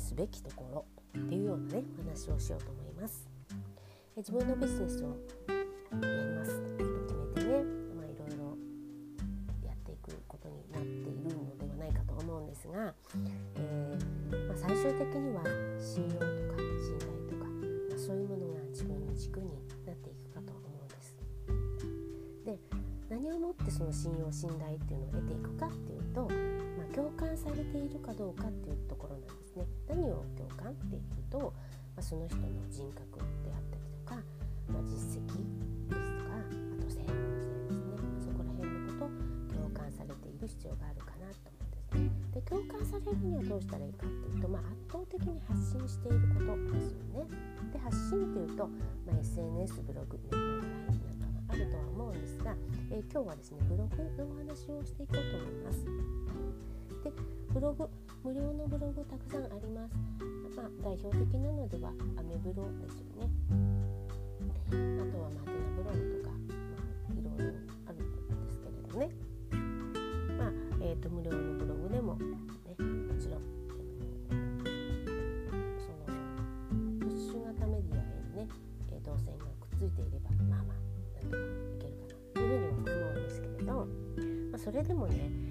すべきところっていうようなねお話をしようと思います。え自分のビジネスをやりますと決めてね、まあ、いろいろやっていくことになっているのではないかと思うんですが、えー、まあ、最終的には信用とか信頼とか、まあ、そういうものが自分の軸になっていくかと思うんです。で何をもってその信用信頼っていうのを得ていくかっていうと、共感されているかどうかっていうところなんですね。何を共感っていうと、まあ、その人の人格であったりとか、まあ、実績ですとかあと専門性ですね、そこら辺のこと共感されている必要があるかなと思うんですね。で共感されるにはどうしたらいいかっていうと、まあ、圧倒的に発信していることですよね。で発信っていうと、まあ、SNS ブログメールなんかがあるとは思うんですが、えー、今日はですねブログのお話をしていこうと思います。でブログ無料のブログたくさんあります。まあ、代表的なのではアメブロですよね。あとはマテナブログとか、まあ、いろいろあるんですけれどね。まあ、えっ、ー、と無料のブログでもね、もちろん、そのプッシュ型メディアへのね、動線がくっついていればまあまあなんとかいけるかなというふうには思うんですけれど、まあ、それでもね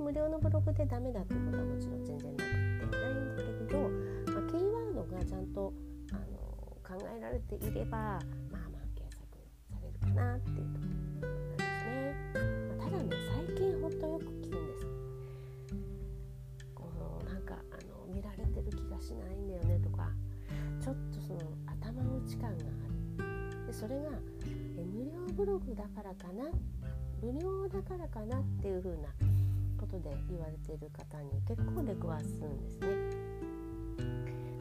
無料のブログでダメだっていうことはもちろん全然なくってないんだけれど、まあ、キーワードがちゃんとあの考えられていればまあまあ検索されるかなっていうところなんですね。まあ、ただね最近ほんとよく聞くんです。このなんかあの見られてる気がしないんだよねとかちょっとその頭打ち感がある。でそれがえ無料ブログだからかな無料だからかなっていう風なことで言われている方に結構出くわすんですね。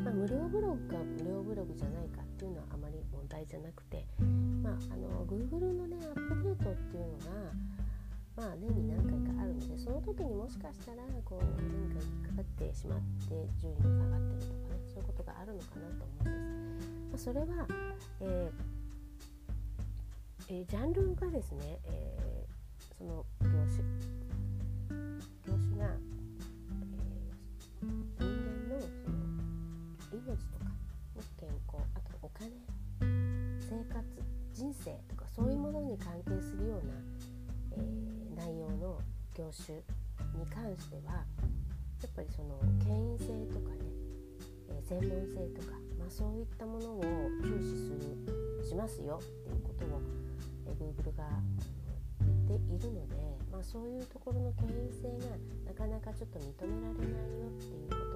まあ、無料ブログか無料ブログじゃないかっていうのはあまり問題じゃなくて、まあ、あの Google のねアップデートっていうのが、まあ、年に何回かあるのでその時にもしかしたらこう何か引っかかってしまって順位が下がってるとかねそういうことがあるのかなと思うんです。まあ、それは、えーえー、ジャンルがですね、え命とか、ね、健康あとお金生活人生とかそういうものに関係するような、えー、内容の業種に関してはやっぱりその権威性とかね、えー、専門性とか、まあ、そういったものを重視するしますよっていうことを、えー、Google が言っているのでまあ、そういうところの権威性がなかなかちょっと認められないよっていうこと、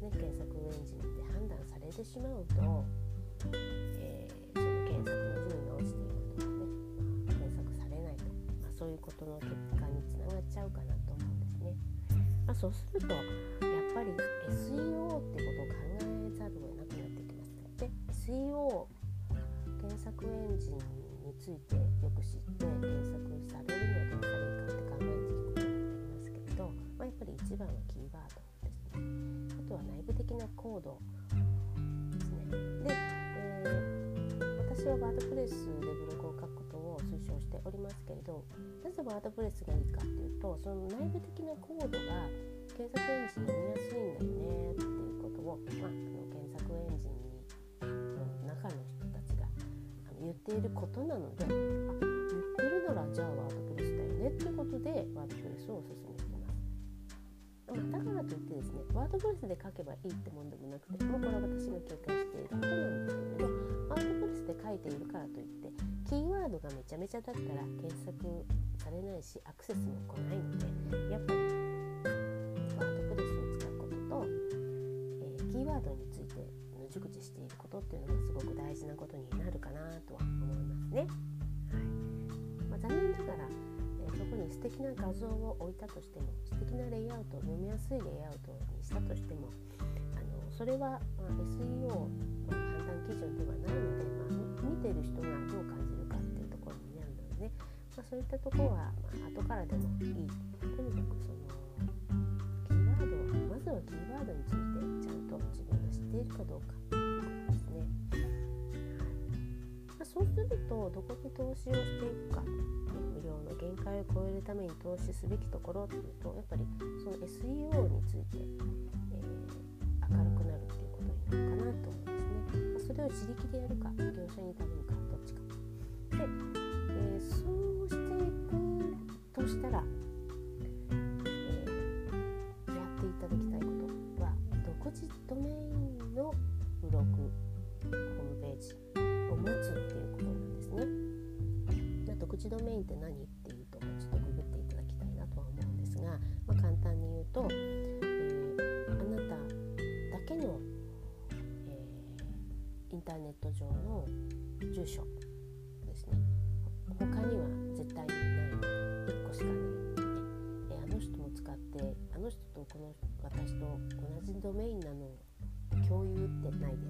ね、検索エンジンで判断されてしまうと、えー、その検索の順位が落ちていくとかね、まあ、検索されないと、まあ、そういうことの結果につながっちゃうかなと思うんですね。まあ、そうするとやっぱり SEO ってことを考えざるを得なくなってきますね。で SEO 検索エンジンについてよく知って検索されるぱり一番はキーワードあとは内部的なコードですね。で、えー、私はワードプレスでブログを書くことを推奨しておりますけれどなぜワードプレスがいいかっていうとその内部的なコードが検索エンジンに見やすいんだよねっていうことを、まあ、あの検索エンジンの中の人たちが言っていることなのであ言ってるならじゃあワードプレスだよねっていうことでワードプレスをおすすめだからといってですねワードプレスで書けばいいってもんでもなくてもうこれは私が警戒していることなんですけれどワードプレスで書いているからといってキーワードがめちゃめちゃだったら検索されないしアクセスも来ないのでやっぱりワードプレスを使うことと、えー、キーワードについての熟知していることっていうのがすごく大事なことになるかなとは思いますね。素敵な画像を置いたとしても素敵なレイアウト読みやすいレイアウトにしたとしてもあのそれは、まあ、SEO の判断基準ではないので、まあ、見てる人がどう感じるかっていうところになるのでね、まあ、そういったところは、まあ、後からでもいいとにかくそのキーワードまずはキーワードについてちゃんと自分が知っているかどうかということですね。まあ、そうするとどこに投資をしていくか、ね、無料の限界を超えるために投資すべきところっていうとやっぱりその SEO について、えー、明るくなるっていうことになるかなと思うんですね。それを自力でやるか業者に頼むかどっちか。で、えー、そうしていくとしたらやっていただきたいことは独自ドメインのブログホームページを持つっていうことなんですね。じゃ独自ドメインって何っていうとちょっとググっていただきたいなとは思うんですが、まあ、簡単に言うと、えー、あなただけの、えー、インターネット上の住所ですね。他には絶対にない1個しかない、ね、えあの人も使ってあの人とこの私と同じドメインなの共有ってないです。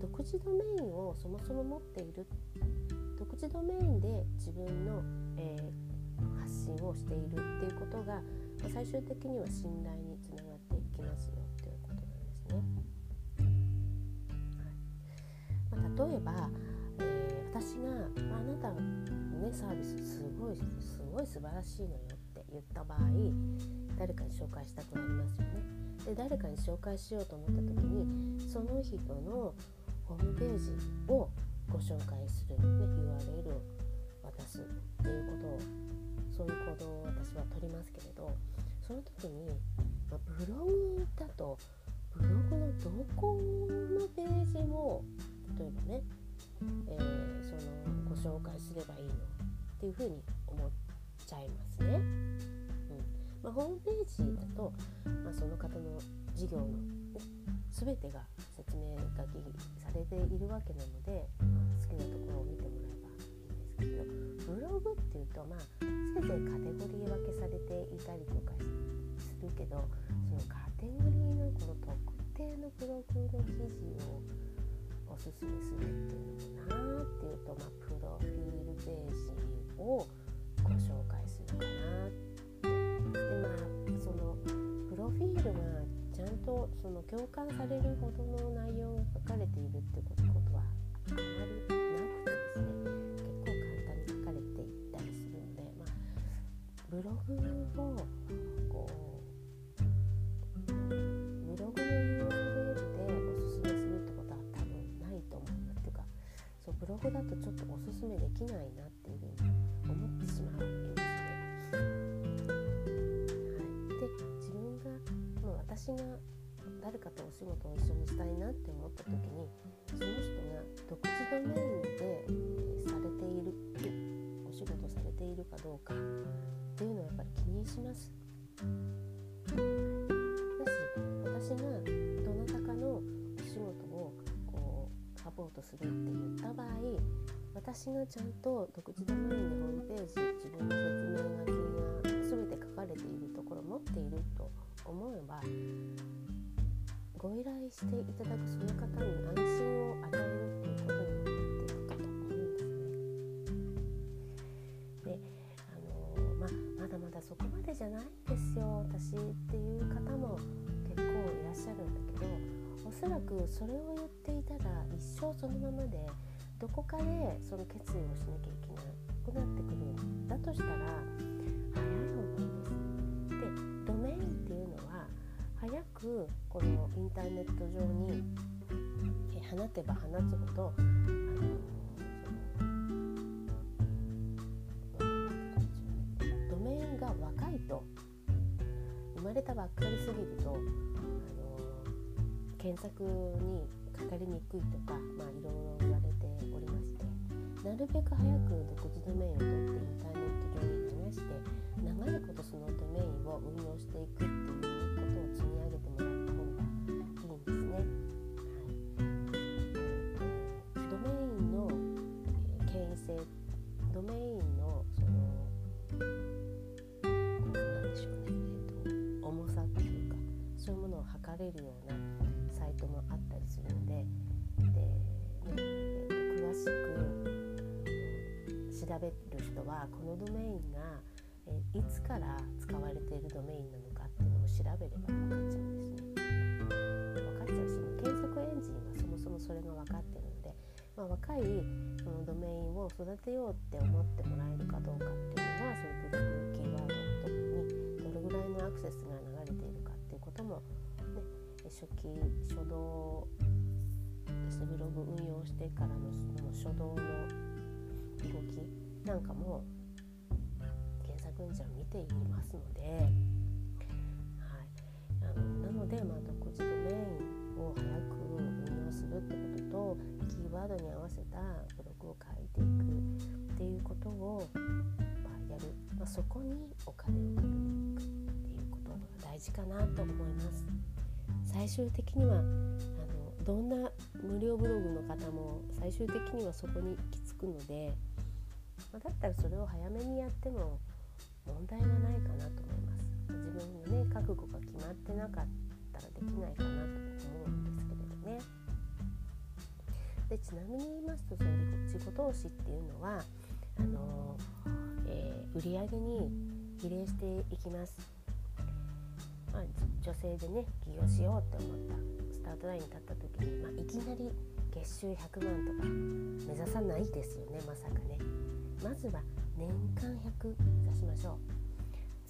独自ドメインをそもそも持っている独自ドメインで自分の、えー、発信をしているっていうことが、まあ、最終的には信頼につながっていきますよっていうことなんですね。はいまあ、例えば、えー、私が、まあ、あなたの、ね、サービスすごいすごい素晴らしいのよって言った場合誰かに紹介したくなりますよね。で誰かに紹介しようと思った時にその人のホームページをご紹介する、ね、URL を渡すっていうことをそういう行動を私は取りますけれどその時に、まあ、ブログだとブログのどこのページも例えばね、えー、そのご紹介すればいいのっていうふうに思っちゃいますね。うんまあ、ホームページだと、まあ、その方の事業の、全てが説明書きされているわけなので、まあ、好きなところを見てもらえばいいんですけどブログっていうと、まあ、せいぜいカテゴリー分けされていたりとかするけどそのカテゴリーのこの特定のブログの記事をおすすめするっていうのもなーっていうと、まあ、プロフィールページをご紹介するかなって。でまあそのプロフィールがんとその共感されるほどの内容が書かれているってことはあまりなくてですね。結構簡単に書かれていったりするので、まあ、ブログをこうブログの URL でおすすめするってことは多分ないと思いますっていうかそうブログだとちょっとおすすめできないな私が誰かとお仕事を一緒にしたいなって思った時にその人が独自ドメインで、されているお仕事されているかどうかっていうのをやっぱり気にします。だし私がどなたかのお仕事をこうサポートするって言った場合私がちゃんと独自ドメインのホームページ自分の説明書きが全て書かれているところを持っていると思えばご依頼していただくその方に安心を与えるっていうことになっているかと思うんですね。であのままだまだそこまでじゃないんですよ私っていう方も結構いらっしゃるんだけどおそらくそれを言っていたら一生そのままでどこかでその決意をしなきゃいけなくなってくるんだとしたら早い方がいいです。で早くこのインターネット上に放てば放つほどあのドメインが若いと生まれたばっかりすぎるとあの検索にかかりにくいとか、まあ、いろいろ言われておりましてなるべく早く独自ドメインを取ってインターネット上に流して長いことそのドメインを運用していくっていういうものを測れるようなサイトもあったりするのでで、ねえー、と詳しく調べる人はこのドメインが、えー、いつから使われているドメインなのかっていうのを調べれば分かっちゃうんですね。分かっちゃうし検索エンジンはそもそもそれが分かってるので、まあ、若いそのドメインを育てようって思ってもらえるかどうかっていうのは初期初動ですブログ運用してからのその初動の動きなんかも検索エンジンを見ていますので、はい、あのなので、まあ、独自ドメインを早く運用するってこととキーワードに合わせたブログを書いていくっていうことを、まあ、やる、まあ、そこにお金をかけていくっていうことが大事かなと思います。最終的にはあのどんな無料ブログの方も最終的にはそこに行き着くので、ま、だったらそれを早めにやっても問題はないかなと思います。自分のね覚悟が決まってなかったらできないかなと思うんですけれどね。でちなみに言いますとその自己投資っていうのはあの、えー、売上に比例していきます、まあ、女性でね起業しようって思ったスタートラインに立った時に、まあ、いきなり月収100万とか目指さないですよねまさかね。まずは年間100目指しましょう。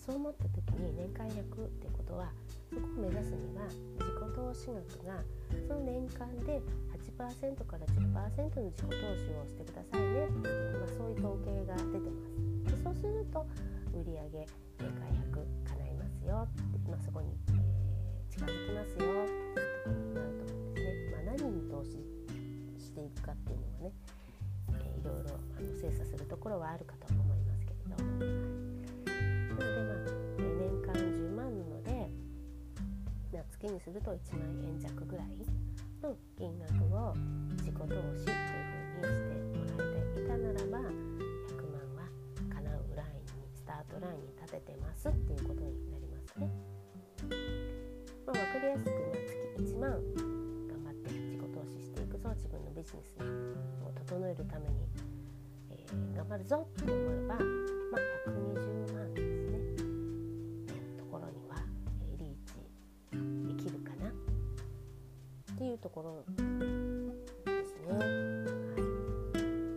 そう思った時に年間100ってことはそこを目指すには自己投資額がその年間で8%から10%の自己投資をしてくださいね。って、まあ、そういう統計が出てます。でそうすると売上年間100よって、まあ、そこに、えー、近づきますよっていうところになると思うんですね、まあ、何に投資していくかっていうのはねいろいろあの精査するところはあるかと思いますけれど、はい、なのでまあ年間10万なので月にすると1万円弱ぐらいの金額を自己投資というふうにしてもらえてい。たならば100万は叶うラインにスタートラインに立ててますっていうことになります。ね。まあ、分かりやすく、ま、月1万頑張って自己投資していくぞ自分のビジネスに整えるために、えー、頑張るぞって思えば、まあ、120万ですねのところには、え、リーチできるかなっていうところですね。はい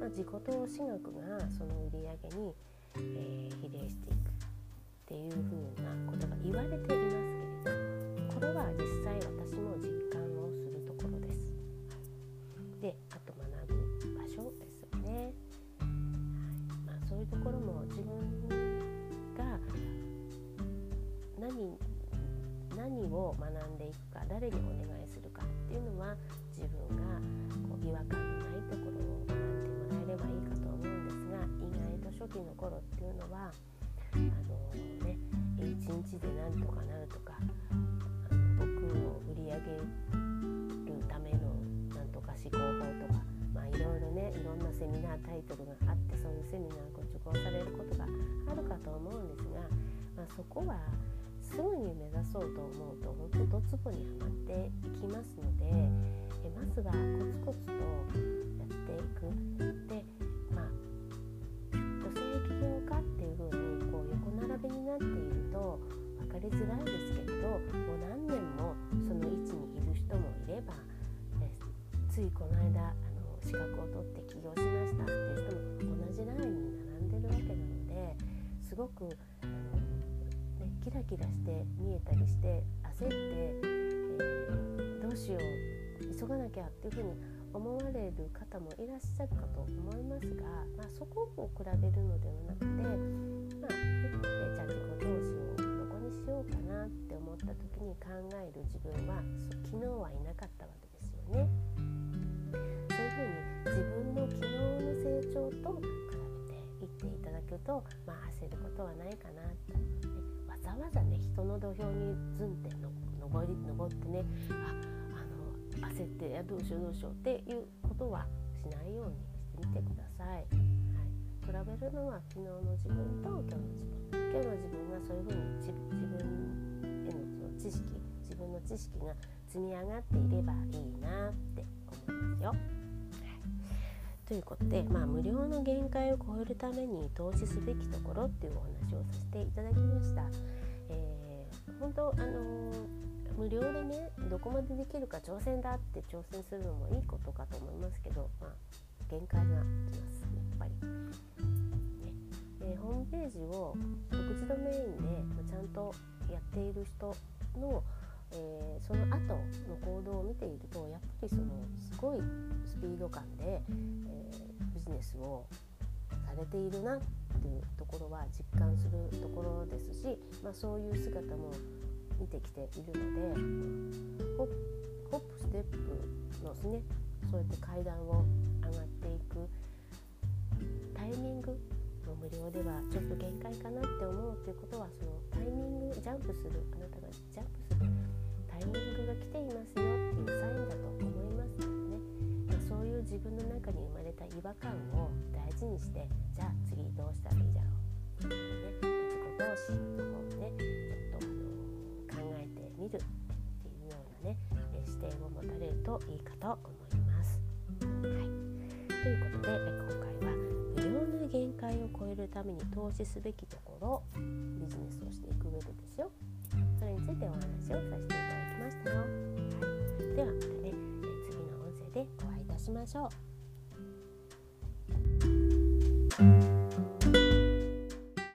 まあ、自己投資額がその売り上げに、えー、比例していくっていうふう言われていますけれどこれは実際私も実感をするところです。であと学ぶ場所ですよね。まあ、そういうところも自分が何何を学んでいくか誰にお願いするかっていうのは自分がこう違和感のないところを学んでもらえればいいかと思うんですが意外と初期の頃ってそこはすぐに目指そうと思うと本当ドツボにはまっていきますのでえまずはコツコツとやっていく。でまあ女性起業家っていう風にこう横並びになっていると分かりづらいですけれどもう何年もその位置にいる人もいれば、えついこの間資格を取って起業しましたっていう人も同じラインに並んでるわけなのですごく、キラキラして見えたりして焦って、えー、どうしよう急がなきゃっていうふうに思われる方もいらっしゃるかと思いますが、まあ、そこを比べるのではなくて、まあねえー、じゃあ自己投資をどこにしようかなって思った時に考える自分は昨日はいなかったわけですよね。自分の昨日の成長と比べていっていただくと、まあ、焦ることはないかなと、ね、わざわざね人の土俵にずんっての登り登ってねああの焦ってどうしようどうしようっていうことはしないようにしてみてください。はい、比べるのは昨日の自分と今日の自分今日の自分がそういうふうに自分へのその知識自分の知識が積み上がっていればいいなって思いますよ。ということで、まあ、無料の限界を超えるために投資すべきところっていうお話をさせていただきました。えー、本当あの無料でねどこまでできるか挑戦だって挑戦するのもいいことかと思いますけど、まあ、限界がきますやっぱり。ねえー、ホームページを独自ドメインでちゃんとやっている人の、えー、その後の行動を見ているとやっぱりそのすごいスピード感で、えー、ビジネスをされているなっていうところは実感するところですし、まあ、そういう姿も見てきているのでホップステップのですねそうやって階段を上がっていくタイミングの無料ではちょっと限界かなって思うということはそのタイミングジャンプするあなたがジャンプするイミングが来ていますよっていうサインだと思いますのでね、まあ、そういう自分の中に生まれた違和感を大事にしてじゃあ次どうしたらいいだろうっていうね自己投資の方をねちょっとあの考えてみるっていうようなね視点を持たれるといいかと思います。はい、ということで今回は無料の限界を超えるために投資すべきところビジネスをしていく上でですよ。それについてお話をさせていただきまししましょう。